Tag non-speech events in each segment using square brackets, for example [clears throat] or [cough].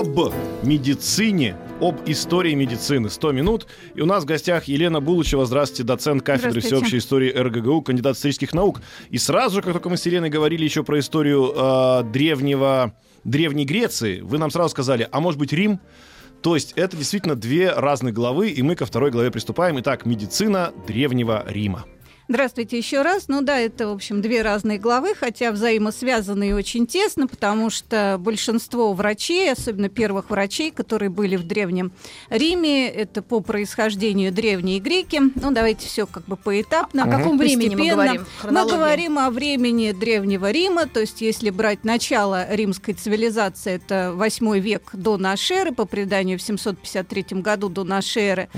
Об медицине, об истории медицины. 100 минут. И у нас в гостях Елена Булычева. Здравствуйте, доцент кафедры всеобщей истории РГГУ, кандидат исторических наук. И сразу же, как только мы с Еленой говорили еще про историю э, древнего, Древней Греции, вы нам сразу сказали, а может быть Рим? То есть это действительно две разных главы, и мы ко второй главе приступаем. Итак, медицина Древнего Рима. Здравствуйте еще раз. Ну да, это, в общем, две разные главы, хотя взаимосвязанные очень тесно, потому что большинство врачей, особенно первых врачей, которые были в Древнем Риме, это по происхождению древние греки. Ну, давайте все как бы поэтапно. О каком времени мы постепенно. говорим? Мы Хронология. говорим о времени Древнего Рима, то есть если брать начало римской цивилизации, это 8 век до нашей эры, по преданию в 753 году до нашей эры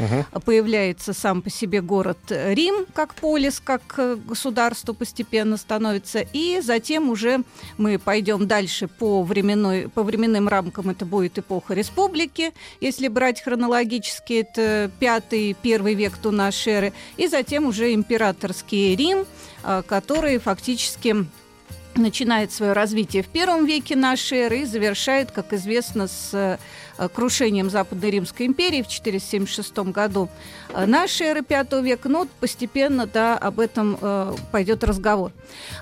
появляется сам по себе город Рим как полис, как э, государство постепенно становится, и затем уже мы пойдем дальше по, временной, по временным рамкам, это будет эпоха республики, если брать хронологически, это пятый, первый век до нашей эры, и затем уже императорский Рим, а, который фактически начинает свое развитие в первом веке нашей эры и завершает, как известно, с э, крушением Западной Римской империи в 476 году э, нашей эры V века. Но вот постепенно да, об этом э, пойдет разговор.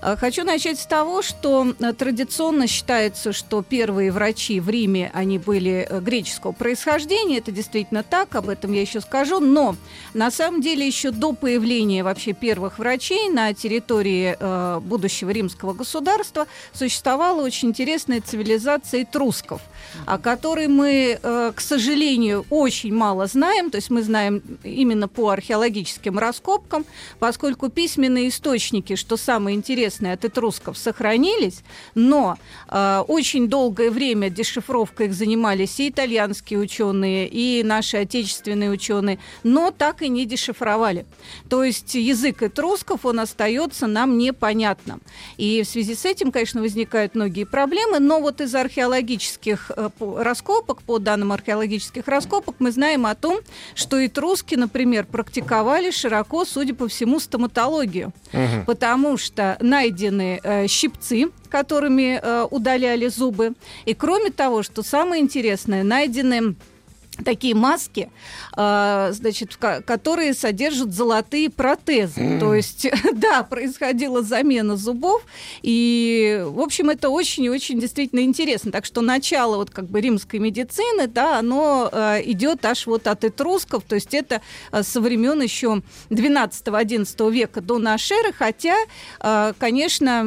Э, Хочу начать с того, что э, традиционно считается, что первые врачи в Риме, они были э, греческого происхождения. Это действительно так, об этом я еще скажу. Но на самом деле еще до появления вообще первых врачей на территории э, будущего римского государства существовала очень интересная цивилизация этрусков, о которой мы, э, к сожалению, очень мало знаем. То есть мы знаем именно по археологическим раскопкам, поскольку письменные источники, что самое интересное, от этрусков сохранились, но э, очень долгое время дешифровкой их занимались и итальянские ученые, и наши отечественные ученые, но так и не дешифровали. То есть язык этрусков, он остается нам непонятным. И в связи с этим, конечно, возникают многие проблемы, но вот из археологических э, по- раскопок, по данным археологических раскопок, мы знаем о том, что этруски, например, практиковали широко, судя по всему, стоматологию, потому что найдены э, щипцы, которыми э, удаляли зубы, и кроме того, что самое интересное, найдены такие маски, а, значит, которые содержат золотые протезы. То есть, [laughs] да, происходила замена зубов, и, в общем, это очень и очень действительно интересно. Так что начало вот как бы римской медицины, да, оно а, идет аж вот от этрусков, то есть это а, со времен еще 12-11 века до нашей эры, хотя, конечно,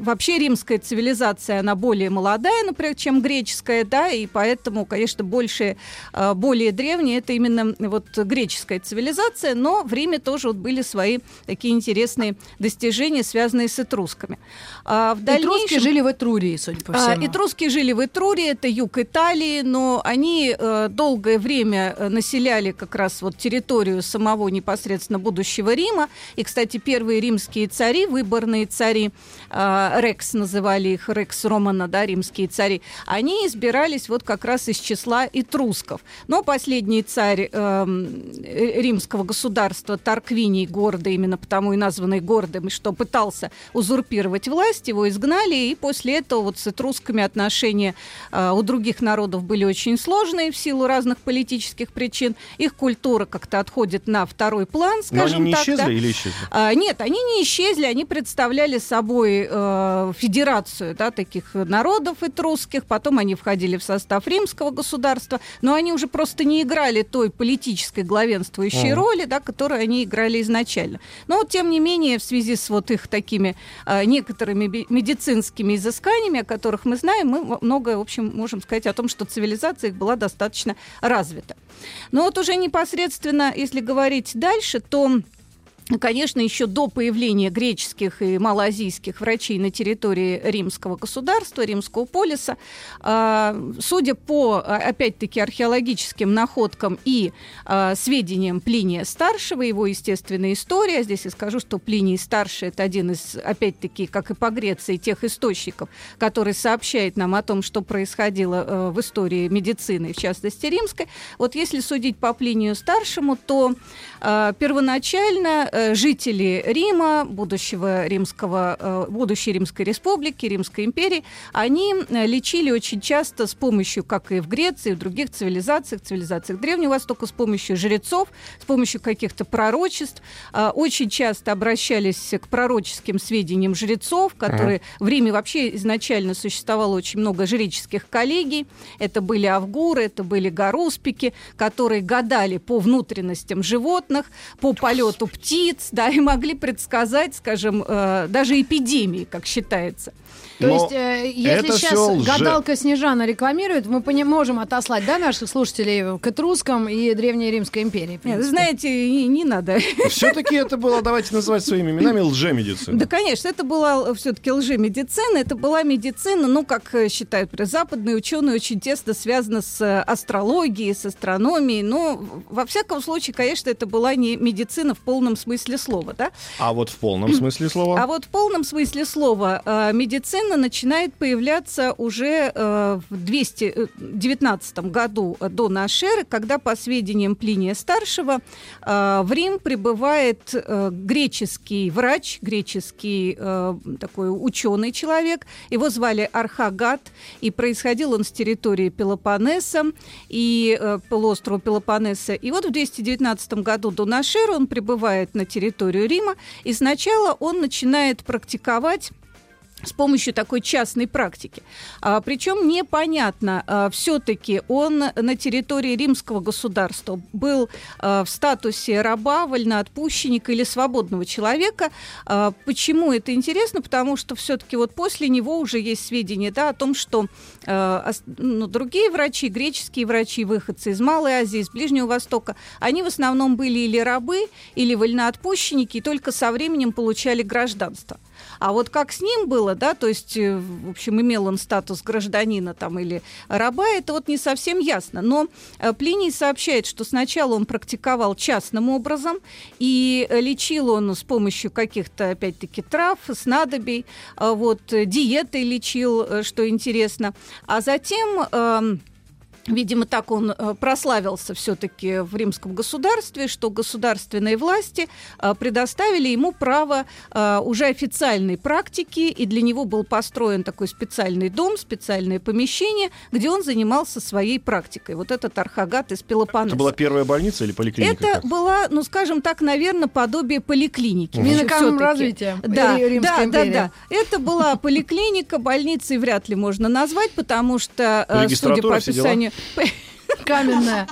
вообще римская цивилизация, она более молодая, например, чем греческая, да, и поэтому, конечно, больше, более древняя это именно вот греческая цивилизация, но в Риме тоже вот были свои такие интересные достижения, связанные с этрусками. А в Этруски дальнейшем- жили в Этрурии, судя по а, всему. Этруски жили в Этрурии, это юг Италии, но они э, долгое время э, населяли как раз вот территорию самого непосредственно будущего Рима. И, кстати, первые римские цари, выборные цари, Рекс называли их, Рекс Романа, да, римские цари, они избирались вот как раз из числа этрусков. Но последний царь э, римского государства Тарквиний, гордый, именно потому и названный гордым, что пытался узурпировать власть, его изгнали, и после этого вот с этрусками отношения э, у других народов были очень сложные в силу разных политических причин. Их культура как-то отходит на второй план, Но скажем они не так. исчезли да. или исчезли? А, нет, они не исчезли, они представляли собой э, федерацию да, таких народов этрусских, потом они входили в состав римского государства, но они уже просто не играли той политической главенствующей Мгм. роли, да, которую они играли изначально. Но вот, тем не менее, в связи с вот их такими э, некоторыми медицинскими изысканиями, о которых мы знаем, мы многое, в общем, можем сказать о том, что цивилизация их была достаточно развита. Но вот уже непосредственно, если говорить дальше, то Конечно, еще до появления греческих и малоазийских врачей на территории римского государства, римского полиса, а, судя по, а, опять-таки, археологическим находкам и а, сведениям Плиния Старшего, его естественная история, здесь я скажу, что Плиний Старший – это один из, опять-таки, как и по Греции, тех источников, который сообщает нам о том, что происходило в истории медицины, в частности, римской. Вот если судить по Плинию Старшему, то первоначально Э, жители Рима, будущего римского, э, будущей Римской республики, Римской империи, они э, лечили очень часто с помощью, как и в Греции, и в других цивилизациях, цивилизациях Древнего Востока, с помощью жрецов, с помощью каких-то пророчеств. Очень часто обращались к пророческим сведениям жрецов, которые ага. в Риме вообще изначально существовало очень много жреческих коллегий. Это были авгуры, это были гаруспики, которые гадали по внутренностям животных, по полету птиц, птиц, да, и могли предсказать, скажем, э, даже эпидемии, как считается. То Но есть, э, если сейчас гадалка Снежана рекламирует, мы пони- можем отослать, да, наших слушателей к этрускам и Древней Римской империи. Нет, знаете, не, не надо. Все-таки это было, давайте называть своими именами, [laughs] лжемедицина. Да, конечно, это была все-таки лжемедицина. Это была медицина, ну, как считают западные ученые, очень тесно связана с астрологией, с астрономией. Но, во всяком случае, конечно, это была не медицина в полном смысле слова, да? А вот в полном смысле слова? А вот в полном смысле слова э, медицина начинает появляться уже э, в 219 году до нашей эры, когда, по сведениям Плиния Старшего, э, в Рим прибывает э, греческий врач, греческий э, такой ученый человек. Его звали Архагат, и происходил он с территории Пелопоннеса и э, полуострова Пелопоннеса. И вот в 219 году до нашей эры он прибывает на территорию Рима, и сначала он начинает практиковать с помощью такой частной практики. А, причем непонятно, а, все-таки он на территории римского государства был а, в статусе раба, вольноотпущенника или свободного человека. А, почему это интересно? Потому что все-таки вот после него уже есть сведения да, о том, что а, ну, другие врачи, греческие врачи, выходцы из Малой Азии, из Ближнего Востока, они в основном были или рабы, или вольноотпущенники, и только со временем получали гражданство. А вот как с ним было, да, то есть, э, в общем, имел он статус гражданина там или раба, это вот не совсем ясно. Но э, Плиний сообщает, что сначала он практиковал частным образом, и лечил он с помощью каких-то, опять-таки, трав, снадобий, вот, диетой лечил, э, что интересно. А затем эм, Видимо, так он э, прославился все-таки в римском государстве, что государственные власти э, предоставили ему право э, уже официальной практики, и для него был построен такой специальный дом, специальное помещение, где он занимался своей практикой. Вот этот архагат из Пелопоннеса. Это была первая больница или поликлиника? Это была, ну, скажем так, наверное, подобие поликлиники. Угу. Минэконом развития да, да, да, да. Это была поликлиника, больницей вряд ли можно назвать, потому что, судя по описанию Каменная.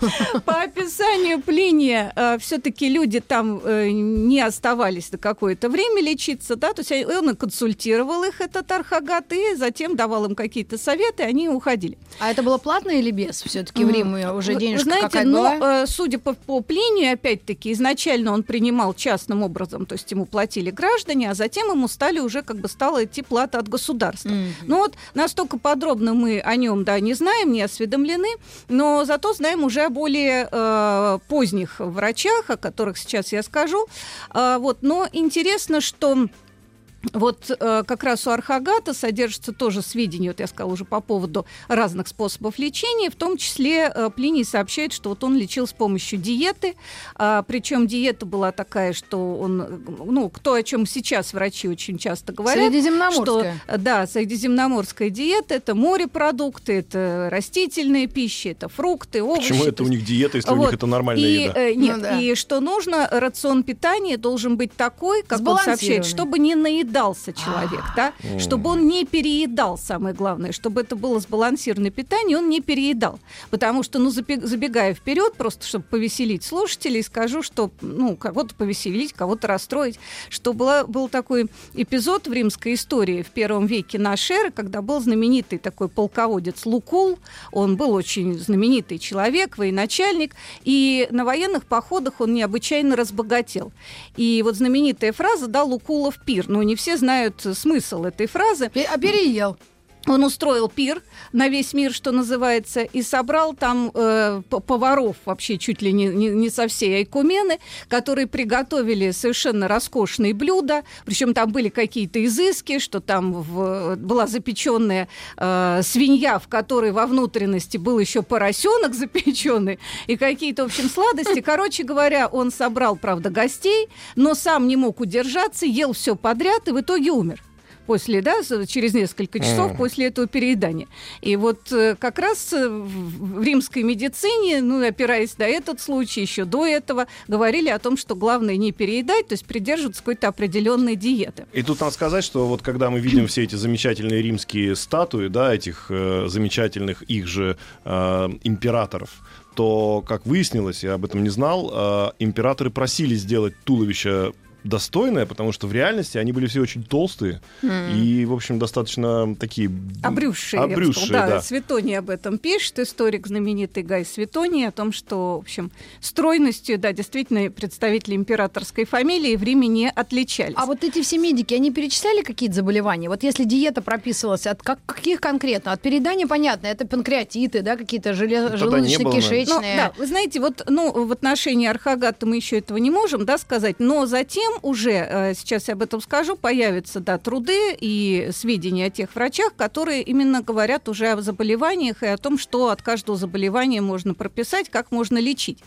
[laughs] По описанию Плиния, э, все-таки люди там э, не оставались на какое-то время лечиться, да, то есть он консультировал их, этот Архагат, и затем давал им какие-то советы, они уходили. А это было платно или без? Все-таки в Риме уже денежка Знаете, но, была? Э, судя по, по Плинию, опять-таки, изначально он принимал частным образом, то есть ему платили граждане, а затем ему стали уже как бы стала идти плата от государства. Mm-hmm. Ну вот настолько подробно мы о нем, да, не знаем, не осведомлены, но зато знаем уже более э, поздних врачах, о которых сейчас я скажу. Э, вот, но интересно, что вот э, как раз у архагата содержится тоже сведения, вот я сказала уже по поводу разных способов лечения, в том числе э, Плиний сообщает, что вот он лечил с помощью диеты, э, причем диета была такая, что он, ну, кто о чем сейчас врачи очень часто говорят, что да, средиземноморская диета это морепродукты, это растительные пищи, это фрукты, овощи. Почему это у них диета, если вот. у них это нормальная и, еда? Э, нет, ну, да. и что нужно, рацион питания должен быть такой, как он сообщает, чтобы не наедать наедался человек, да, чтобы он не переедал, самое главное, чтобы это было сбалансированное питание, он не переедал. Потому что, ну, забегая вперед, просто чтобы повеселить слушателей, скажу, что, ну, кого-то повеселить, кого-то расстроить, что была, был такой эпизод в римской истории в первом веке нашей эры, когда был знаменитый такой полководец Лукул, он был очень знаменитый человек, военачальник, и на военных походах он необычайно разбогател. И вот знаменитая фраза «да, Лукулов пир», но не все знают смысл этой фразы. А переел. Он устроил пир на весь мир, что называется, и собрал там э, поваров вообще чуть ли не, не, не со всей Айкумены, которые приготовили совершенно роскошные блюда. Причем там были какие-то изыски, что там в, была запеченная э, свинья, в которой во внутренности был еще поросенок запеченный, и какие-то, в общем, сладости. Короче говоря, он собрал, правда, гостей, но сам не мог удержаться, ел все подряд и в итоге умер после, да, через несколько часов mm. после этого переедания. И вот э, как раз э, в римской медицине, ну, опираясь на этот случай, еще до этого, говорили о том, что главное не переедать, то есть придерживаться какой-то определенной диеты. И тут надо сказать, что вот когда мы видим все эти замечательные римские статуи, да, этих э, замечательных их же э, императоров, то, как выяснилось, я об этом не знал, э, императоры просили сделать туловище достойная, потому что в реальности они были все очень толстые mm. и, в общем, достаточно такие... Обрюзшие, обрюзшие да, да. Светоний об этом пишет, историк знаменитый Гай Светоний, о том, что, в общем, стройностью, да, действительно, представители императорской фамилии в Риме не отличались. А вот эти все медики, они перечисляли какие-то заболевания? Вот если диета прописывалась, от как, каких конкретно? От переедания, понятно, это панкреатиты, да, какие-то желе... желудочно-кишечные. Ну, да, вы знаете, вот, ну, в отношении Архагата мы еще этого не можем, да, сказать, но затем уже, э, сейчас я об этом скажу, появятся да, труды и сведения о тех врачах, которые именно говорят уже о заболеваниях и о том, что от каждого заболевания можно прописать, как можно лечить.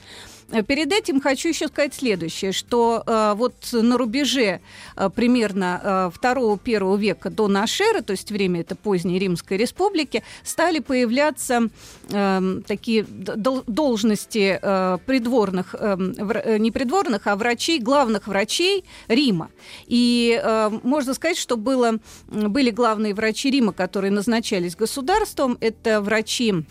Перед этим хочу еще сказать следующее, что э, вот на рубеже э, примерно э, 2-1 века до нашей эры, то есть время это поздней Римской Республики, стали появляться э, такие должности э, придворных, э, э, не придворных, а врачей, главных врачей Рима. И э, можно сказать, что было, были главные врачи Рима, которые назначались государством. Это врачи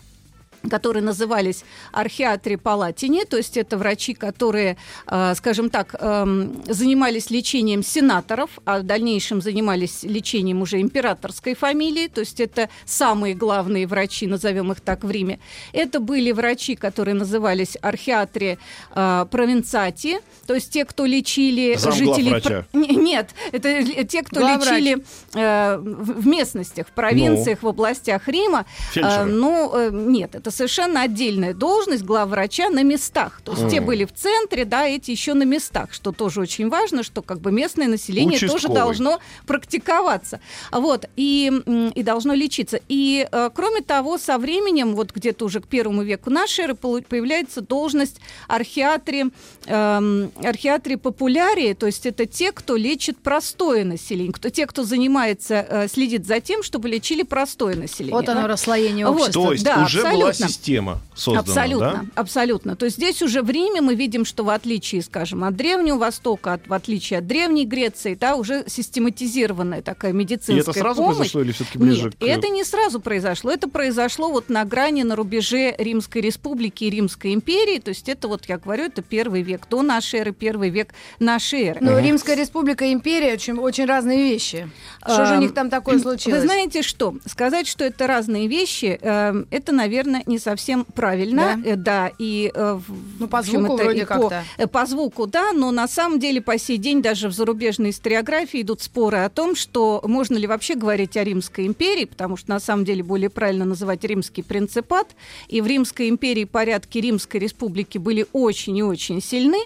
которые назывались архиатри палатини, то есть это врачи, которые, э, скажем так, эм, занимались лечением сенаторов, а в дальнейшем занимались лечением уже императорской фамилии, то есть это самые главные врачи, назовем их так, в Риме. Это были врачи, которые назывались архиатри э, провинцати, то есть те, кто лечили Зам жителей... Врача. Нет, это те, кто Главврач. лечили э, в местностях, в провинциях, ну. в областях Рима. Фельдшеры. Ну, нет, это совершенно отдельная должность главврача на местах. То есть mm. те были в центре, да, эти еще на местах, что тоже очень важно, что как бы местное население Участковый. тоже должно практиковаться. Вот, и, и должно лечиться. И, э, кроме того, со временем, вот где-то уже к первому веку нашей эры появляется должность архиатри, э, архиатри популярии, то есть это те, кто лечит простое население, кто, те, кто занимается, э, следит за тем, чтобы лечили простое население. Вот оно, расслоение общества. Вот, то есть да, уже абсолютно. была система создана, Абсолютно, да? абсолютно. То есть здесь уже в Риме мы видим, что в отличие, скажем, от Древнего Востока, от, в отличие от Древней Греции, да, уже систематизированная такая медицинская помощь. И это сразу помощь. произошло или все-таки ближе Нет, к... это не сразу произошло. Это произошло вот на грани, на рубеже Римской Республики и Римской империи. То есть это вот, я говорю, это первый век до нашей эры, первый век нашей эры. Но угу. Римская Республика и империя очень, очень разные вещи. Что же у них там такое случилось? Вы знаете что? Сказать, что это разные вещи, э, это, наверное, не совсем правильно. Да, э, да и... Э, ну, по звуку это, вроде как-то. По, э, по звуку, да, но на самом деле по сей день даже в зарубежной историографии идут споры о том, что можно ли вообще говорить о Римской империи, потому что на самом деле более правильно называть Римский принципат. И в Римской империи порядки Римской республики были очень и очень сильны.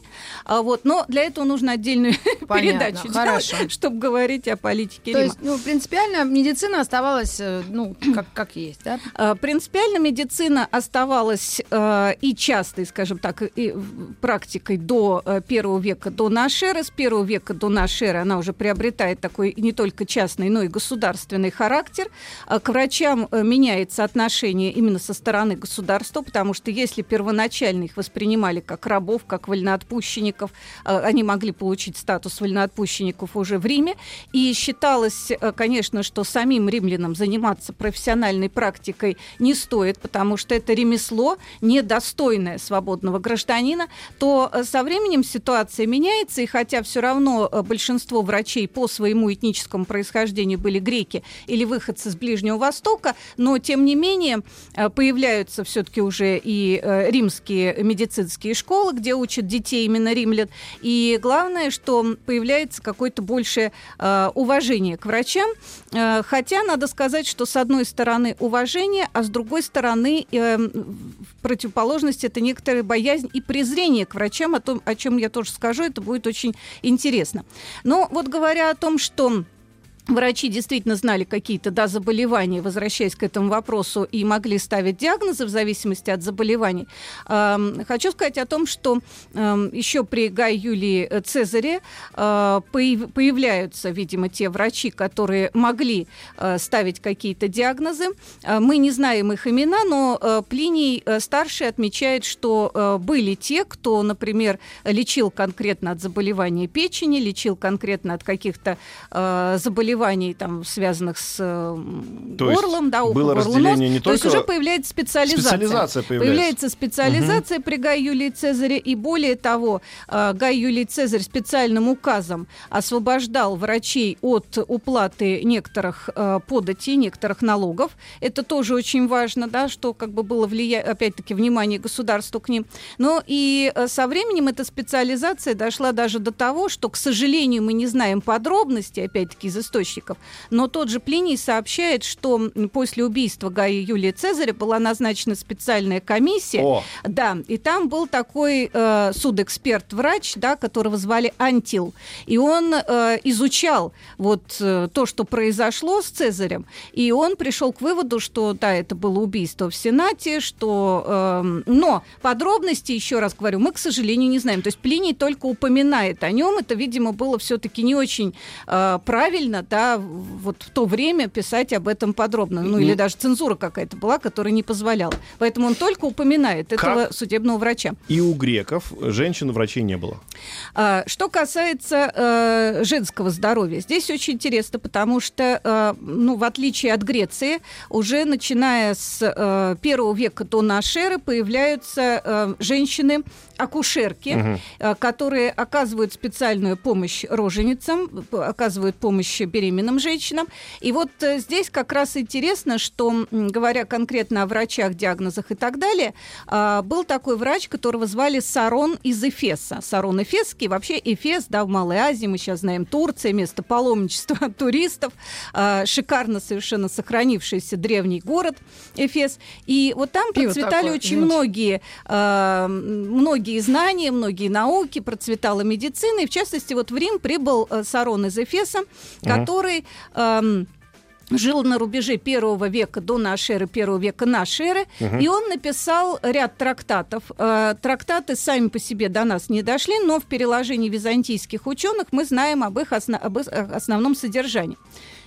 А вот, но для этого нужно отдельную [laughs] Понятно, передачу хорошо. делать, чтобы говорить о политике То Рима. есть, ну, принципиально медицина оставалась, ну, как, как есть, да? Принципиально медицина медицина оставалась э, и частой, скажем так, и практикой до э, первого века до нашей эры. С первого века до нашей эры она уже приобретает такой не только частный, но и государственный характер. Э, к врачам э, меняется отношение именно со стороны государства, потому что если первоначально их воспринимали как рабов, как вольноотпущенников, э, они могли получить статус вольноотпущенников уже в Риме, и считалось, э, конечно, что самим римлянам заниматься профессиональной практикой не стоит, потому что это ремесло недостойное свободного гражданина, то э, со временем ситуация меняется, и хотя все равно э, большинство врачей по своему этническому происхождению были греки или выходцы с Ближнего Востока, но тем не менее э, появляются все-таки уже и римские медицинские школы, где учат детей именно римлян, и главное, что появляется какое-то большее уважение к врачам, хотя надо сказать, что с одной стороны уважение, а с другой стороны в противоположности это некоторая боязнь и презрение к врачам, о том, о чем я тоже скажу, это будет очень интересно. Но вот говоря о том, что Врачи действительно знали какие-то да, заболевания, возвращаясь к этому вопросу, и могли ставить диагнозы в зависимости от заболеваний. Эм, хочу сказать о том, что эм, еще при Гай Юлии Цезаре э, появляются, видимо, те врачи, которые могли э, ставить какие-то диагнозы. Э, мы не знаем их имена, но э, Плиний э, старший отмечает, что э, были те, кто, например, лечил конкретно от заболевания печени, лечил конкретно от каких-то э, заболеваний заболеваний, там, связанных с э, То горлом, да, было разделение не То есть уже появляется специализация. Специализация появляется. Появляется специализация угу. при Гай Юлии Цезаре, и более того, э, Гай Юлий Цезарь специальным указом освобождал врачей от уплаты некоторых э, податей, некоторых налогов. Это тоже очень важно, да, что как бы было влия... опять-таки внимание государства к ним. Но и со временем эта специализация дошла даже до того, что, к сожалению, мы не знаем подробностей, опять-таки, из источников, источников. Но тот же Плиний сообщает, что после убийства Гая Юлия Цезаря была назначена специальная комиссия. О. Да, и там был такой э, судэксперт-врач, да, которого звали Антил. И он э, изучал вот э, то, что произошло с Цезарем. И он пришел к выводу, что да, это было убийство в Сенате, что... Э, но подробности, еще раз говорю, мы, к сожалению, не знаем. То есть Плиний только упоминает о нем. Это, видимо, было все-таки не очень э, правильно, да, вот в то время писать об этом подробно. Ну, или даже цензура какая-то была, которая не позволяла. Поэтому он только упоминает этого судебного врача. И у греков женщин-врачей не было. А, что касается э, женского здоровья, здесь очень интересно, потому что, э, ну, в отличие от Греции, уже начиная с э, первого века до нашей эры появляются э, женщины акушерки, угу. которые оказывают специальную помощь роженицам, оказывают помощь беременным женщинам. И вот э, здесь как раз интересно, что, говоря конкретно о врачах, диагнозах и так далее, а, был такой врач, которого звали Сарон из Эфеса. Сарон Эфесский, вообще Эфес, да, в Малой Азии, мы сейчас знаем Турция, место паломничества [laughs] туристов, а, шикарно совершенно сохранившийся древний город Эфес. И вот там процветали такое, очень многие, а, многие многие знания, многие науки, процветала медицина. И в частности, вот в Рим прибыл э, Сарон из Эфеса, который... Эм, жил на рубеже первого века до нашей эры, первого века нашей эры, угу. и он написал ряд трактатов. Э, трактаты сами по себе до нас не дошли, но в переложении византийских ученых мы знаем об их, осно- об их основном содержании.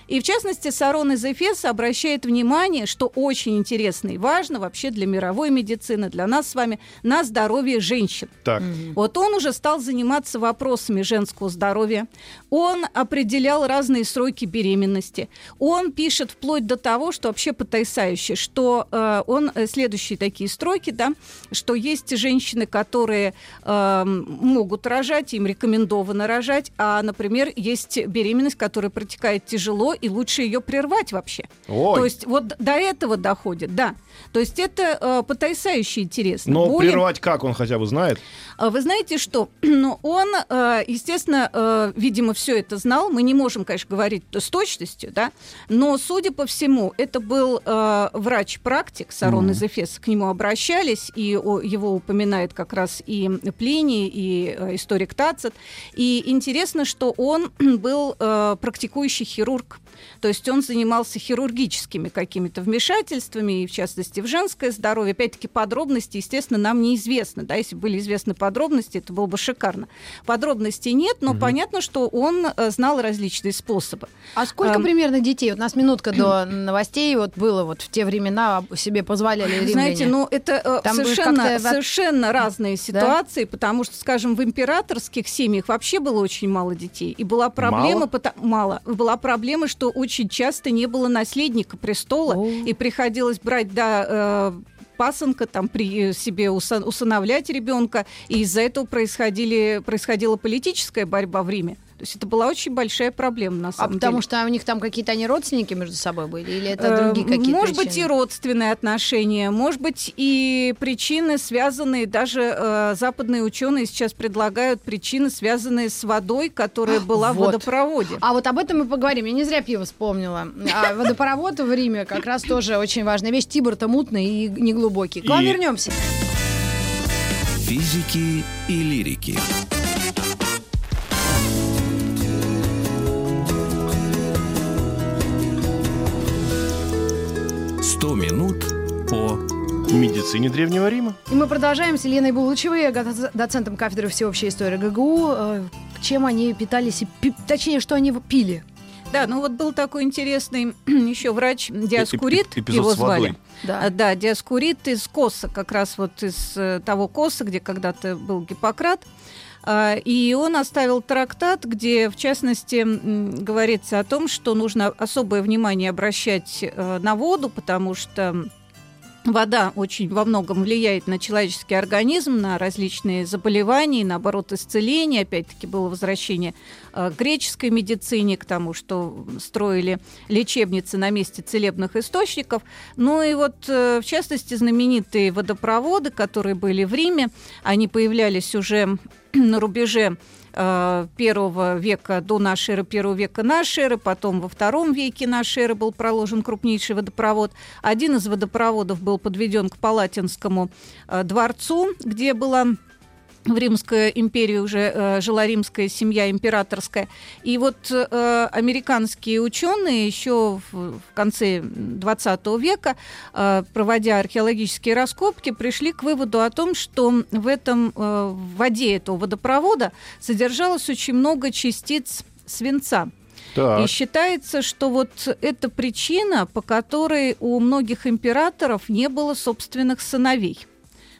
И в частности, Сарон из Эфеса обращает внимание, что очень интересно и важно вообще для мировой медицины, для нас с вами, на здоровье женщин. Так. Вот он уже стал заниматься вопросами женского здоровья. Он определял разные сроки беременности. Он пишет вплоть до того, что вообще потрясающе, что э, он э, следующие такие строки, да, что есть женщины, которые э, могут рожать, им рекомендовано рожать, а, например, есть беременность, которая протекает тяжело, и лучше ее прервать вообще. Ой. То есть вот до этого доходит, да. То есть это э, потрясающе интересно. Но Более... прервать как он хотя бы знает? А вы знаете что? [clears throat] Ну, он, э, естественно, э, видимо, все это знал. Мы не можем, конечно, говорить с точностью, да, но, судя по всему, это был э, врач-практик Сарон mm-hmm. из Эфеса. К нему обращались, и его упоминает как раз и Плиний, и историк Тацит. И интересно, что он [clears throat] был практикующий хирург. То есть он занимался хирургическими какими-то вмешательствами, и в частности в женское здоровье. Опять-таки подробности, естественно, нам неизвестны. Да? Если были известны подробности, это было бы шикарно. Подробностей нет, но угу. понятно, что он э, знал различные способы. А сколько а, примерно детей? Вот у нас минутка до [clears throat] новостей вот было вот в те времена себе позволяли римляне. Знаете, ну это э, Там совершенно, совершенно разные ситуации, да? потому что, скажем, в императорских семьях вообще было очень мало детей. И была проблема... Мало? Потому, мало. Была проблема, что очень часто не было наследника престола, О. и приходилось брать, да, э, пасынка, там при себе усыновлять ребенка, и из-за этого происходили, происходила политическая борьба в Риме. То есть это была очень большая проблема на самом а деле. потому что у них там какие-то они родственники между собой были или это другие э, какие-то Может быть и родственные отношения, может быть и причины, связанные, даже э, западные ученые сейчас предлагают причины, связанные с водой, которая была вот. в водопроводе. А вот об этом мы поговорим. Я не зря пиво вспомнила. А водопровод в Риме как раз тоже очень важная вещь. Тибр-то мутный и неглубокий. К вам вернемся. Физики и лирики. 100 минут по медицине Древнего Рима. И мы продолжаем с Еленой Булычевой, доцентом кафедры всеобщей истории ГГУ. Э, чем они питались, точнее, что они пили? Да, ну вот был такой интересный [clears throat] еще врач Диаскурит, Эпизод его звали. Да. А, да, Диаскурит из Коса, как раз вот из э, того Коса, где когда-то был Гиппократ. А, и он оставил трактат, где, в частности, говорится о том, что нужно особое внимание обращать э, на воду, потому что Вода очень во многом влияет на человеческий организм, на различные заболевания, наоборот, исцеление. Опять-таки было возвращение э, к греческой медицине, к тому, что строили лечебницы на месте целебных источников. Ну и вот, э, в частности, знаменитые водопроводы, которые были в Риме, они появлялись уже на рубеже э, первого века до нашей эры, первого века нашей эры, потом во втором веке нашей эры был проложен крупнейший водопровод. Один из водопроводов был подведен к Палатинскому э, дворцу, где была в Римской империи уже э, жила римская семья императорская. И вот э, американские ученые еще в, в конце 20 века, э, проводя археологические раскопки, пришли к выводу о том, что в этом э, в воде этого водопровода содержалось очень много частиц свинца. Так. И считается, что вот это причина, по которой у многих императоров не было собственных сыновей.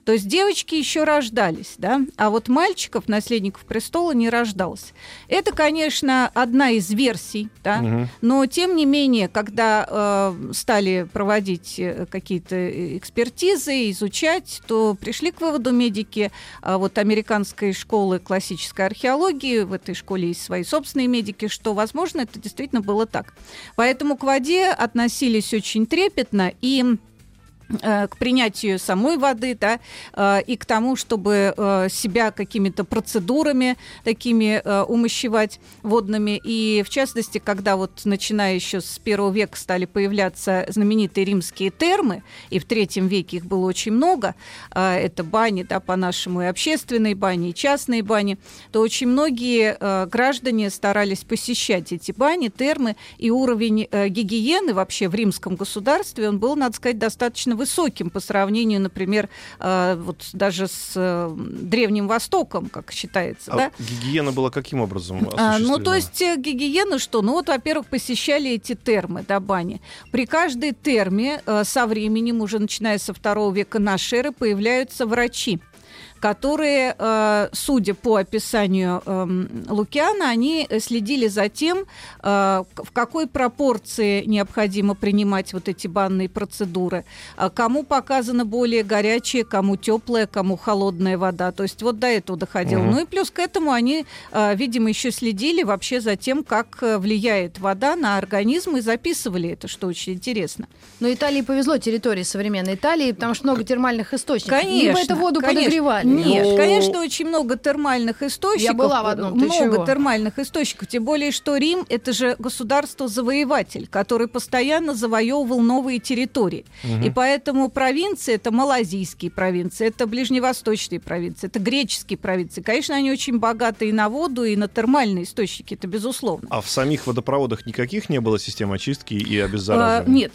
То есть девочки еще рождались, да, а вот мальчиков, наследников престола, не рождалось. Это, конечно, одна из версий, да, угу. но тем не менее, когда э, стали проводить э, какие-то экспертизы, изучать, то пришли к выводу медики э, вот американской школы классической археологии, в этой школе есть свои собственные медики, что, возможно, это действительно было так. Поэтому к воде относились очень трепетно и к принятию самой воды, да, э, и к тому, чтобы э, себя какими-то процедурами такими умощевать водными. И в частности, когда вот начиная еще с первого века стали появляться знаменитые римские термы, и в третьем веке их было очень много, это бани, да, по-нашему, и общественные бани, и частные бани, то очень многие граждане старались посещать эти бани, термы, и уровень гигиены вообще в римском государстве, он был, надо сказать, достаточно высоким по сравнению, например, э, вот даже с э, Древним Востоком, как считается. А да? гигиена была каким образом а, Ну, то есть э, гигиена что? Ну, вот, во-первых, посещали эти термы, да, бани. При каждой терме со временем, уже начиная со второго века нашей эры, появляются врачи которые, э, судя по описанию эм, Лукиана, они следили за тем, э, в какой пропорции необходимо принимать вот эти банные процедуры, а кому показана более горячая, кому теплая, кому холодная вода. То есть вот до этого доходило. Угу. Ну и плюс к этому они, э, видимо, еще следили вообще за тем, как влияет вода на организм и записывали это, что очень интересно. Но Италии повезло территории современной Италии, потому что много термальных источников. Конечно, Либо эту воду конечно. подогревали. Нет, ну... конечно, очень много термальных источников. Я была в одном. Много чего? термальных источников. Тем более, что Рим это же государство-завоеватель, который постоянно завоевывал новые территории. Угу. И поэтому провинции это малазийские провинции, это ближневосточные провинции, это греческие провинции. Конечно, они очень богаты и на воду, и на термальные источники, это безусловно. А в самих водопроводах никаких не было систем очистки и обеззараживания? А, нет,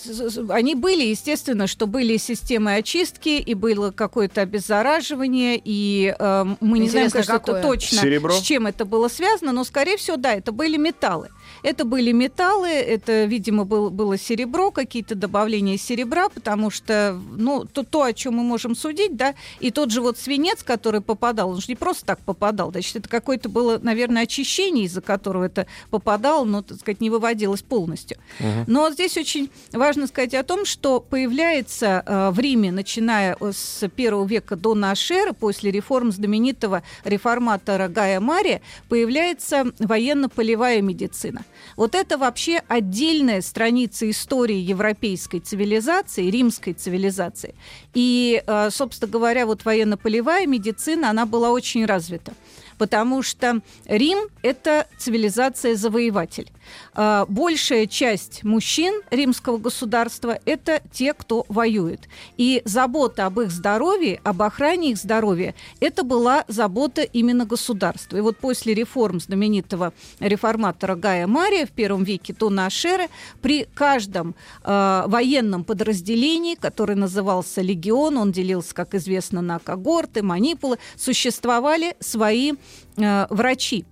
они были, естественно, что были системы очистки, и было какое-то обеззараживание, и э, мы не Интересно, знаем, конечно, точно, Серебро? с чем это было связано, но, скорее всего, да, это были металлы. Это были металлы, это, видимо, был, было серебро, какие-то добавления серебра, потому что, ну, то, то, о чем мы можем судить, да, и тот же вот свинец, который попадал, он же не просто так попадал, значит, это какое-то было, наверное, очищение, из-за которого это попадало, но, так сказать, не выводилось полностью. Uh-huh. Но здесь очень важно сказать о том, что появляется э, в Риме, начиная с первого века до нашей эры, после реформ знаменитого реформатора Гая Мария, появляется военно-полевая медицина. Вот это вообще отдельная страница истории европейской цивилизации, римской цивилизации. И, э, собственно говоря, вот военно-полевая медицина, она была очень развита потому что Рим – это цивилизация-завоеватель. А, большая часть мужчин римского государства – это те, кто воюет. И забота об их здоровье, об охране их здоровья – это была забота именно государства. И вот после реформ знаменитого реформатора Гая Мария в первом веке до нашей эры при каждом э, военном подразделении, который назывался легион, он делился, как известно, на когорты, манипулы, существовали свои врачи.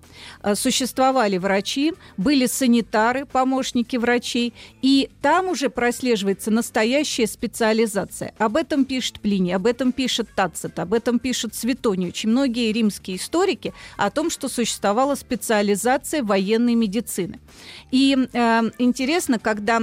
Э, существовали врачи, были санитары, помощники врачей, и там уже прослеживается настоящая специализация. Об этом пишет Плиний, об этом пишет Тацит, об этом пишет Светоний. Очень многие римские историки о том, что существовала специализация военной медицины. И э, интересно, когда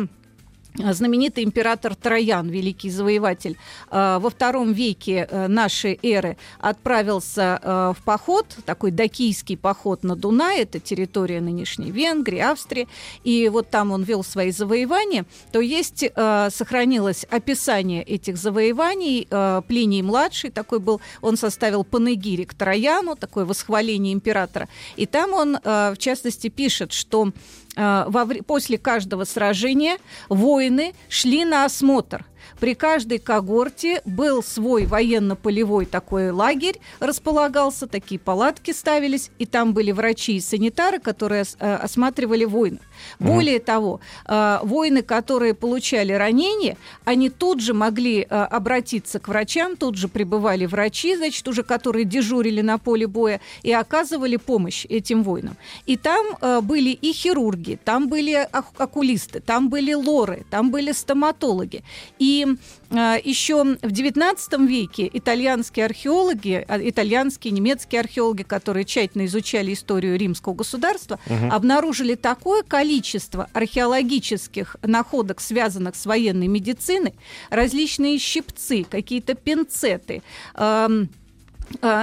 знаменитый император Троян, великий завоеватель, э, во втором веке э, нашей эры отправился э, в поход, такой дакийский поход на Дунай, это территория нынешней Венгрии, Австрии, и вот там он вел свои завоевания, то есть сохранилось описание этих завоеваний. Плиний-младший такой был, он составил панегирик Трояну, такое восхваление императора, и там он, в частности, пишет, что во, после каждого сражения воины шли на осмотр – при каждой когорте был свой военно-полевой такой лагерь, располагался, такие палатки ставились, и там были врачи и санитары, которые э, осматривали воинов. Более mm того, э, воины, которые получали ранения, они тут же могли э, обратиться к врачам, тут же прибывали врачи, значит, уже которые дежурили на поле боя и оказывали помощь этим воинам. И там были и хирурги, там были окулисты, там были лоры, там были стоматологи. И э, еще в XIX веке итальянские археологи, а, итальянские, немецкие археологи, которые тщательно изучали историю римского государства, угу. обнаружили такое количество археологических находок, связанных с военной медициной, различные щипцы, какие-то пинцеты, э, а,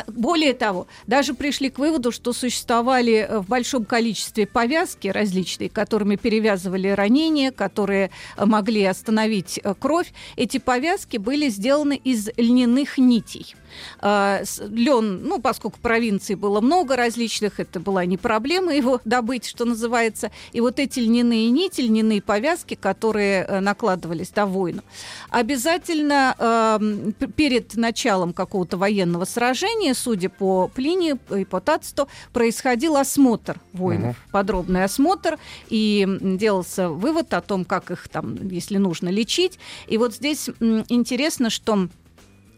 более того, даже пришли к выводу, что существовали э, в большом количестве повязки различные, которыми перевязывали ранения, которые э, могли остановить э, кровь. Эти повязки были сделаны из льняных нитей. А, Лен, ну, поскольку провинций было много различных, это была не проблема его [laughs] добыть, что называется. И вот эти льняные нити, льняные повязки, которые э, накладывались на войну, обязательно э, перед началом какого-то военного сражения, судя по Плинии и по Тацту, происходил осмотр воинов, угу. подробный осмотр, и делался вывод о том, как их там, если нужно, лечить. И вот здесь интересно, что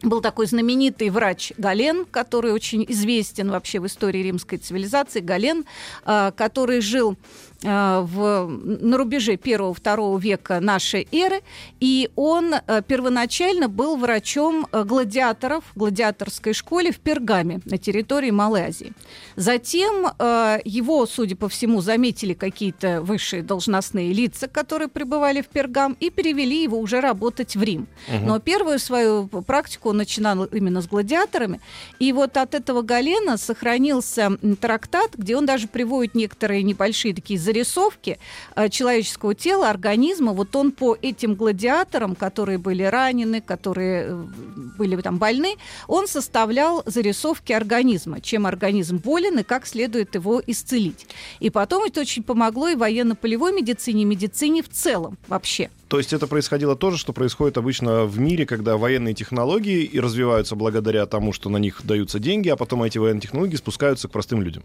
был такой знаменитый врач Гален, который очень известен вообще в истории римской цивилизации, Гален, а, который жил в, на рубеже первого-второго века нашей эры, и он э, первоначально был врачом э, гладиаторов в гладиаторской школе в Пергаме на территории Малой Азии. Затем его, судя по всему, заметили какие-то высшие должностные лица, которые пребывали в Пергам, и перевели его уже работать в Рим. Угу. Но первую свою практику он начинал именно с гладиаторами. И вот от этого Галена сохранился трактат, где он даже приводит некоторые небольшие такие зарисовки э, человеческого тела, организма. Вот он по этим гладиаторам, которые были ранены, которые э, были там больны, он составлял зарисовки организма, чем организм болен и как следует его исцелить. И потом это очень помогло и военно-полевой медицине, и медицине в целом вообще. То есть это происходило тоже, что происходит обычно в мире, когда военные технологии и развиваются благодаря тому, что на них даются деньги, а потом эти военные технологии спускаются к простым людям.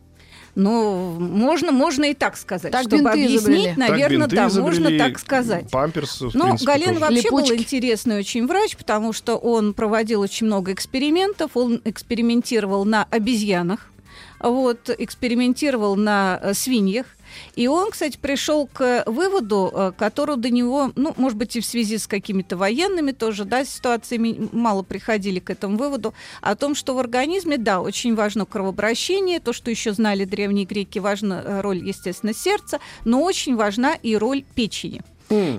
Ну, можно, можно и так сказать. Так Чтобы объяснить, изобрели. наверное, так да, изобрели, можно так сказать. Памперс, в Ну, принципе, Гален тоже. вообще Липучки. был интересный очень врач, потому что он проводил очень много экспериментов. Он экспериментировал на обезьянах, вот, экспериментировал на э, свиньях. И он, кстати, пришел к выводу, э, который до него, ну, может быть, и в связи с какими-то военными тоже, да, ситуациями мало приходили к этому выводу, о том, что в организме, да, очень важно кровообращение, то, что еще знали древние греки, важна э, роль, естественно, сердца, но очень важна и роль печени.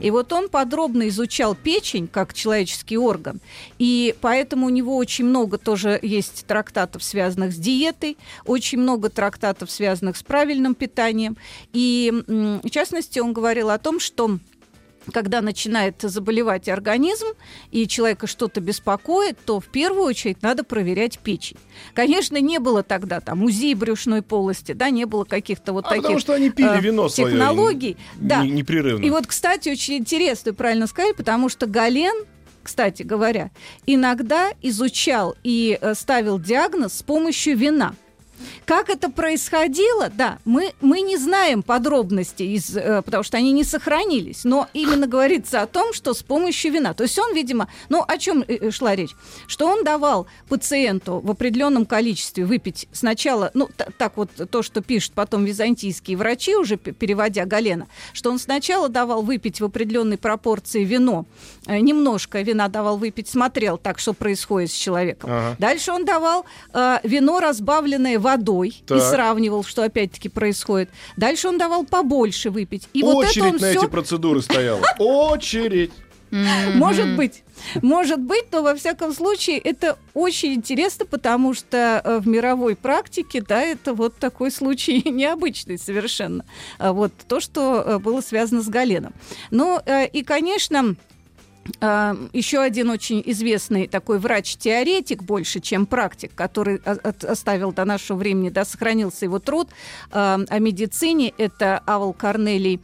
И вот он подробно изучал печень как человеческий орган, и поэтому у него очень много тоже есть трактатов, связанных с диетой, очень много трактатов, связанных с правильным питанием. И, в частности, он говорил о том, что когда начинает заболевать организм и человека что-то беспокоит, то в первую очередь надо проверять печень. Конечно, не было тогда там УЗИ брюшной полости, да, не было каких-то вот А таких потому что они пили э, вино свое технологий. да. не- непрерывно. И вот, кстати, очень интересно, правильно сказали, потому что Гален кстати говоря, иногда изучал и э, ставил диагноз с помощью вина. Как это происходило, да, мы, мы не знаем подробностей, из, э, потому что они не сохранились, но именно говорится о том, что с помощью вина. То есть он, видимо, ну о чем э, э, шла речь? Что он давал пациенту в определенном количестве выпить сначала, ну так вот то, что пишут потом византийские врачи, уже переводя Галена, что он сначала давал выпить в определенной пропорции вино, немножко вина давал выпить, смотрел так, что происходит с человеком. Ага. Дальше он давал э, вино, разбавленное водой, Так. и сравнивал, что опять-таки происходит. Дальше он давал побольше выпить. И вот это Очередь он на все эти процедуры стояла. [laughs] Очередь. может быть. Может быть, но во всяком случае это очень интересно, потому что э, в мировой практике, да, это вот такой случай [laughs] необычный совершенно. А Вот то, что э, было связано с Галеном. Ну э, и, конечно, еще один очень известный такой врач-теоретик, больше, чем практик, который оставил до нашего времени, да, сохранился его труд о медицине, это Авел Корнелий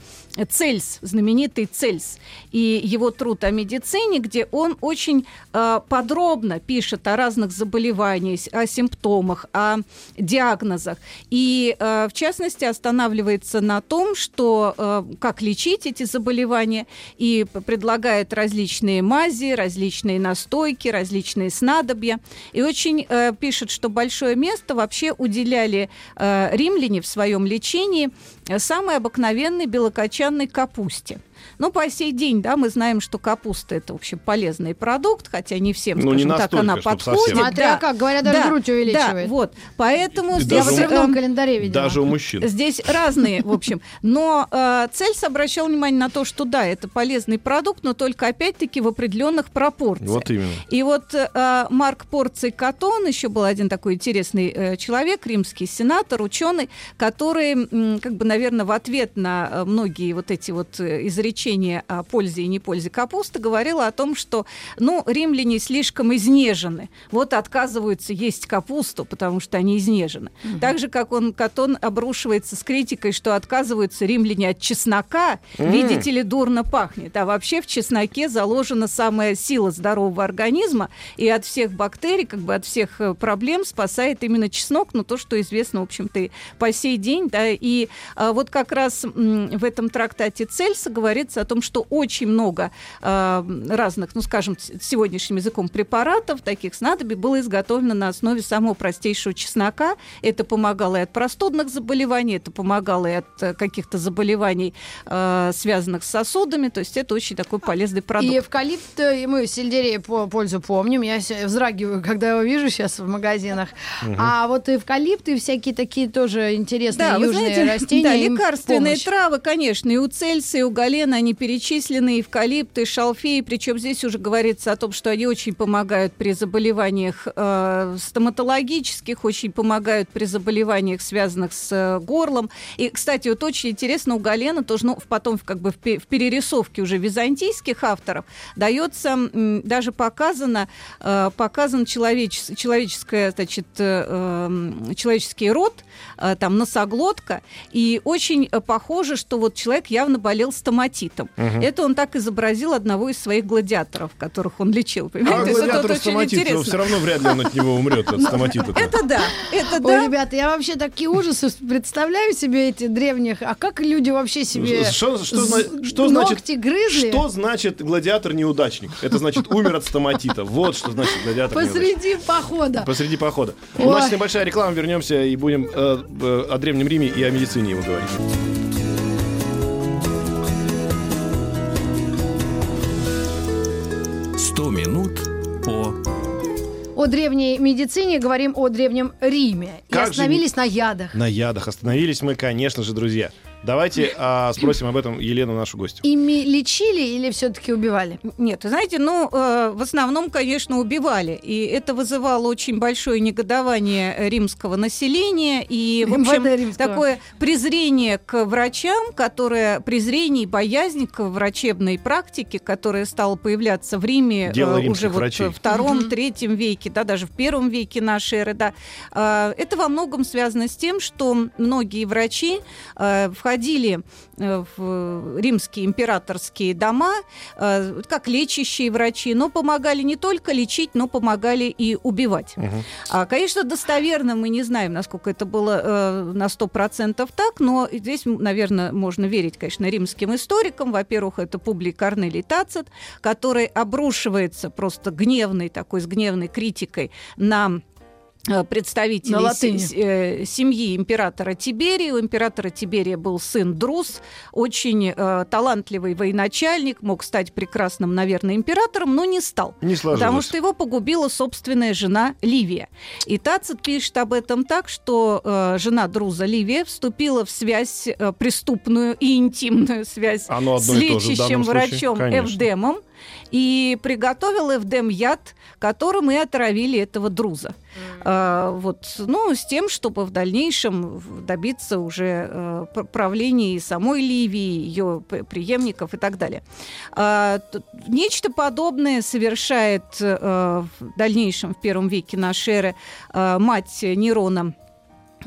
Цельс, знаменитый Цельс, и его труд о медицине, где он очень а, подробно пишет о разных заболеваниях, о симптомах, о диагнозах, и, а, в частности, останавливается на том, что а, как лечить эти заболевания, и предлагает различные мази, различные настойки, различные снадобья. И очень э, пишет, что большое место вообще уделяли э, римляне в своем лечении самой обыкновенной белокочанной капусте. Ну, по сей день, да, мы знаем, что капуста это, в общем, полезный продукт, хотя не всем, Ну, не скажем так, настолько, она чтоб подходит. совсем. Смотря Да, как, говорят, даже да, грудь Да, увеличивает. вот. Поэтому И здесь... В даже- эм, календаре видела. Даже у мужчин. Здесь разные, в общем. Но э, Цельс обращал внимание на то, что да, это полезный продукт, но только опять-таки в определенных пропорциях. Вот именно. И вот э, Марк Порций Катон, еще был один такой интересный э, человек, римский сенатор, ученый, который, м, как бы, наверное, в ответ на э, многие вот эти вот э, изречения о пользе и не пользе капусты, говорил о том, что, ну, римляне слишком изнежены. Вот отказываются есть капусту, потому что они изнежены. Так же, как он, Катон, обрушивается с критикой, что отказываются римляне от чеснока, видите ли, дурно пахнет. А вообще в чесноке заложена самая сила здорового организма, и от всех бактерий, как бы от всех э, проблем спасает именно чеснок, но то, что известно, в общем-то, по сей день, да, и а, вот как раз в этом трактате Цельса говорится о том, что очень много а, разных, ну, скажем, сегодняшним языком препаратов, таких снадобий, было изготовлено на основе самого простейшего чеснока. Это помогало и от простудных заболеваний, это помогало и от э, каких-то заболеваний, э, связанных с сосудами, то есть это очень такой полезный продукт. И эвкалипт, э, и мы сельдерей по пользу помним. Я вздрагиваю, [laughs] когда его вижу сейчас в магазинах. А вот эвкалипт и всякие такие тоже интересные Да, вы южные знаете, [laughs] растения. Да, лекарственные помощь. травы, конечно, и у Цельса, и у Галена они перечислены, эвкалипты, шалфеи, причем здесь уже говорится о том, что они очень помогают при заболеваниях э, стоматологических, очень помогают при заболеваниях, связанных с э, горлом. И, кстати, вот очень интересно, у галена тоже, ну, потом как бы в, в перерисовке уже византийских авторов дается, м, даже показано, э, показан человеч, человеческое, значит, э, э, человеческий рот, э, там носоглотка, и очень э, похоже, что вот человек явно болел стоматитом. Угу. Это он так изобразил одного из своих гладиаторов, которых он лечил. Понимаете? А гладиатор стоматит, все равно вряд ли он от него умрет, от стоматита. Это да, это да. ребята, я вообще такие ужасы представляю себе эти древних. А как люди вообще себе что, что, что ногти грызли? Что значит гладиатор неудачник? Это значит умер от стоматита. Вот что значит гладиатор Посреди похода. Посреди похода. У нас небольшая реклама, вернемся и будем э, э, о Древнем Риме и о медицине его говорить. 100 минут по... О древней медицине говорим о древнем Риме. Как и остановились же... на ядах. На ядах. Остановились мы, конечно же, друзья. Давайте а, спросим об этом Елену, нашу гостью. Ими лечили или все-таки убивали? Нет, знаете, ну, э, в основном, конечно, убивали. И это вызывало очень большое негодование римского населения. И, в общем, такое презрение к врачам, которое, презрение и боязнь к врачебной практике, которая стала появляться в Риме э, уже вот врачей. в втором, третьем веке, да, даже в первом веке нашей эры, да. Э, это во многом связано с тем, что многие врачи э, в входили э, в римские императорские дома э, как лечащие врачи, но помогали не только лечить, но помогали и убивать. Угу. А, конечно, достоверно мы не знаем, насколько это было э, на 100% так, но здесь, наверное, можно верить, конечно, римским историкам. Во-первых, это Публий Корнелий Тацит, который обрушивается просто гневной, такой с гневной критикой на представителей э, семьи императора Тиберия. У императора Тиберия был сын Друз, очень э, талантливый военачальник, мог стать прекрасным, наверное, императором, но не стал. Не потому что его погубила собственная жена Ливия. И Тацит пишет об этом так, что э, жена Друза Ливия вступила в связь э, преступную и интимную связь с лечащим врачом Эвдемом и приготовил Эвдем яд, которым и отравили этого друза. Mm. А, вот, ну, с тем, чтобы в дальнейшем добиться уже а, правления и самой Ливии, ее преемников и так далее. А, нечто подобное совершает а, в дальнейшем, в первом веке нашей эры, а, мать Нерона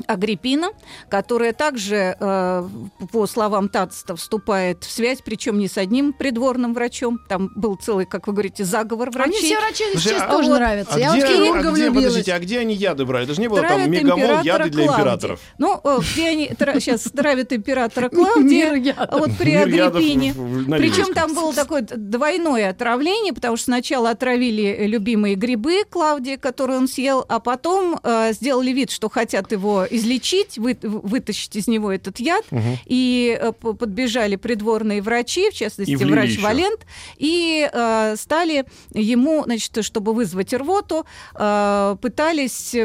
Агриппина, которая также, э, по словам Тацита, вступает в связь, причем не с одним придворным врачом. Там был целый, как вы говорите, заговор врачей. Мне все врачи сейчас а тоже вот, нравятся. А Я где, вот а где, подождите, а где они яды брали? Это же не было там мегамол яды для императоров. Ну, э, где они сейчас [laughs] травят императора Клавдия, а вот при Агриппине. Причем там было такое двойное отравление, потому что сначала отравили любимые грибы Клавдия, которые он съел, а потом э, сделали вид, что хотят его излечить, вы, вытащить из него этот яд. Угу. И э, подбежали придворные врачи, в частности, врач еще. Валент, и э, стали ему, значит, чтобы вызвать рвоту, э, пытались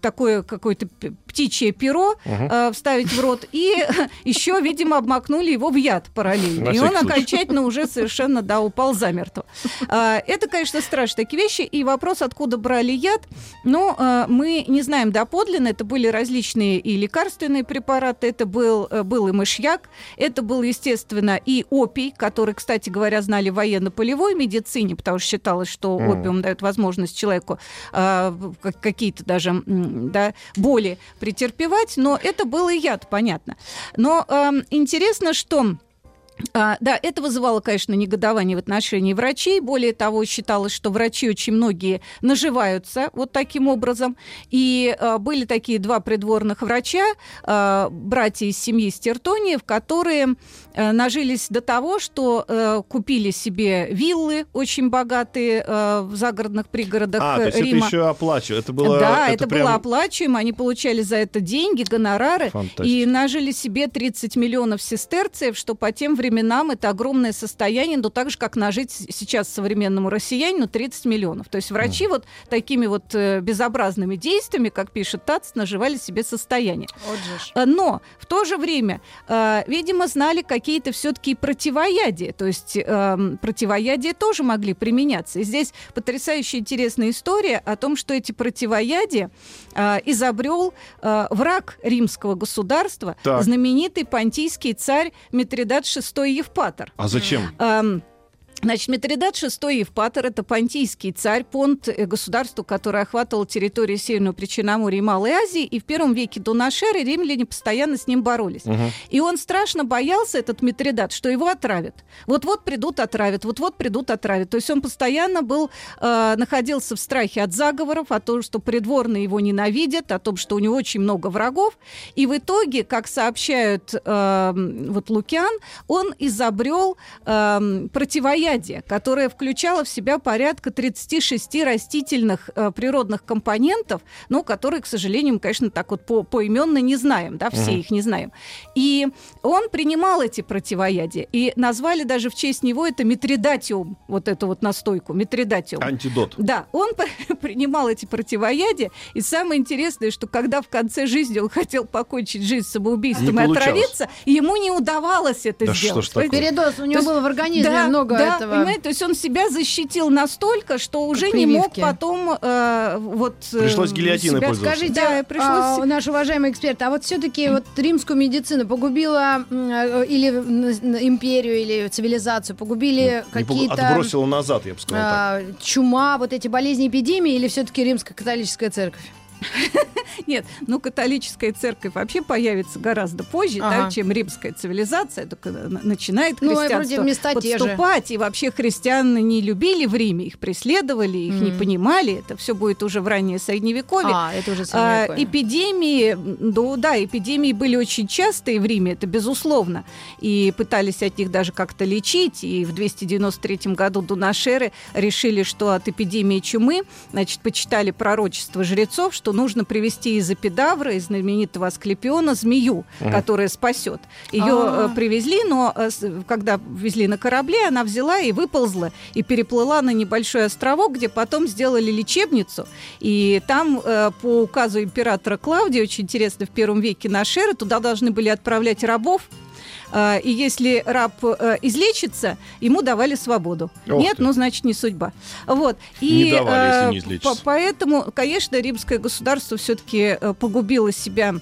такое какое-то птичье перо угу. э, вставить в рот, и [laughs] еще, видимо, обмакнули его в яд параллельно. И он окончательно уже совершенно, да, упал замертво. Э, это, конечно, страшные такие вещи. И вопрос, откуда брали яд, но э, мы не знаем доподлинно. Это были различные и лекарственные препараты, это был, э, был и мышьяк, это был, естественно, и опий, который, кстати говоря, знали в военно-полевой медицине, потому что считалось, что mm. опиум дает возможность человеку э, какие-то даже да, боли претерпевать, но это был и яд, понятно. Но э, интересно, что а, да, это вызывало, конечно, негодование в отношении врачей. Более того, считалось, что врачи очень многие наживаются вот таким образом. И а, были такие два придворных врача, а, братья из семьи Стертониев, которые а, нажились до того, что а, купили себе виллы очень богатые а, в загородных пригородах а, то есть Рима. это еще оплачивали? Это было, да, это, это прям... было оплачиваемо. Они получали за это деньги, гонорары. И нажили себе 30 миллионов сестерцев, что по тем временам временам это огромное состояние, но так же, как нажить сейчас современному россиянину 30 миллионов. То есть врачи mm. вот такими вот э, безобразными действиями, как пишет ТАЦ, наживали себе состояние. Вот э, но в то же время, э, видимо, знали какие-то все-таки противоядия. То есть э, противоядия тоже могли применяться. И здесь потрясающая интересная история о том, что эти противоядия изобрел враг римского государства, так. знаменитый понтийский царь Митридат VI Евпатор. А зачем? Эм, Значит, Митридат VI Евпатор – это понтийский царь, понт э, государству, которое охватывало территорию Северного Причинамурья и Малой Азии, и в первом веке до нашей эры римляне постоянно с ним боролись. Угу. И он страшно боялся, этот Митридат, что его отравят. Вот-вот придут, отравят, вот-вот придут, отравят. То есть он постоянно был, э, находился в страхе от заговоров, о том, что придворные его ненавидят, о том, что у него очень много врагов. И в итоге, как сообщают э, вот Лукиан, он изобрел э, противоядие противоядие, которое включало в себя порядка 36 растительных э, природных компонентов, ну, которые, к сожалению, мы, конечно, так вот по поименно не знаем, да, все mm их не знаем. И он принимал эти противоядия, и назвали даже в честь него это метридатиум, вот эту вот настойку, метридатиум. Антидот. Да, он [laughs] принимал эти противоядия, и самое интересное, что когда в конце жизни он хотел покончить жизнь самоубийством и отравиться, ему не удавалось это да сделать. Что ж Передоз, у него есть, было в организме да, много да, этого... понимаете, то есть он себя защитил настолько, что уже не мог потом э, вот... Э, пришлось гильотиной себя... пользоваться. Скажите, да, пришлось... а, наш уважаемый эксперт, а вот все-таки вот римскую медицину погубила э, или империю, или цивилизацию, погубили какие-то... Отбросила назад, я бы сказал а, так. Чума, вот эти болезни, эпидемии, или все-таки римская католическая церковь? Нет, ну католическая церковь вообще появится гораздо позже, ага. да, чем римская цивилизация, только начинает ну, христианство ну, подступать, и вообще христиан не любили в Риме, их преследовали, их mm. не понимали, это все будет уже в раннее Средневековье. А, это уже а, эпидемии, ну да, эпидемии были очень частые в Риме, это безусловно, и пытались от них даже как-то лечить, и в 293 году эры решили, что от эпидемии чумы, значит, почитали пророчество жрецов, что нужно привести из эпидавра, из знаменитого Асклепиона, змею, угу. которая спасет. Ее А-а-а. Э, привезли, но э, когда везли на корабле, она взяла и выползла, и переплыла на небольшой островок, где потом сделали лечебницу. И там э, по указу императора Клавдия, очень интересно, в первом веке нашей эры, туда должны были отправлять рабов, а, и если раб э, излечится, ему давали свободу. Ох Нет, ты. ну, значит, не судьба. Вот. И, не давали, если не излечится. Поэтому, конечно, римское государство все-таки э, погубило себя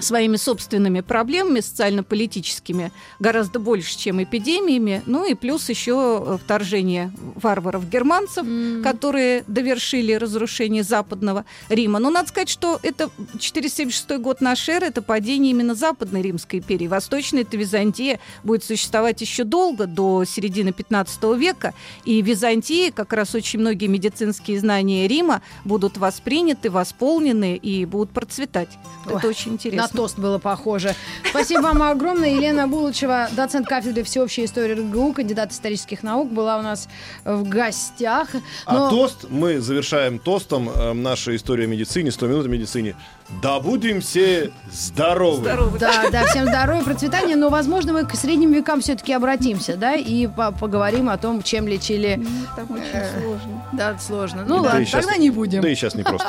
своими собственными проблемами социально-политическими гораздо больше, чем эпидемиями. Ну и плюс еще э, вторжение варваров-германцев, mm. которые довершили разрушение Западного Рима. Но надо сказать, что это 476 год нашей эры, это падение именно Западной Римской империи. Восточная это Византия будет существовать еще долго, до середины 15 века. И в Византии как раз очень многие медицинские знания Рима будут восприняты, восполнены и будут процветать. Ой, это очень интересно на тост было похоже. Спасибо вам огромное. Елена Булычева, доцент кафедры всеобщей истории РГУ, кандидат исторических наук, была у нас в гостях. А Но... А тост мы завершаем тостом э, нашей истории о медицине, 100 минут о медицине. Да будем все здоровы. здоровы. Да, да, всем здоровья, процветания. Но, возможно, мы к средним векам все-таки обратимся, да, и по поговорим о том, чем лечили. Ну, там очень э, сложно. Да, сложно. Ну да ладно, тогда не будем. Да и сейчас не просто.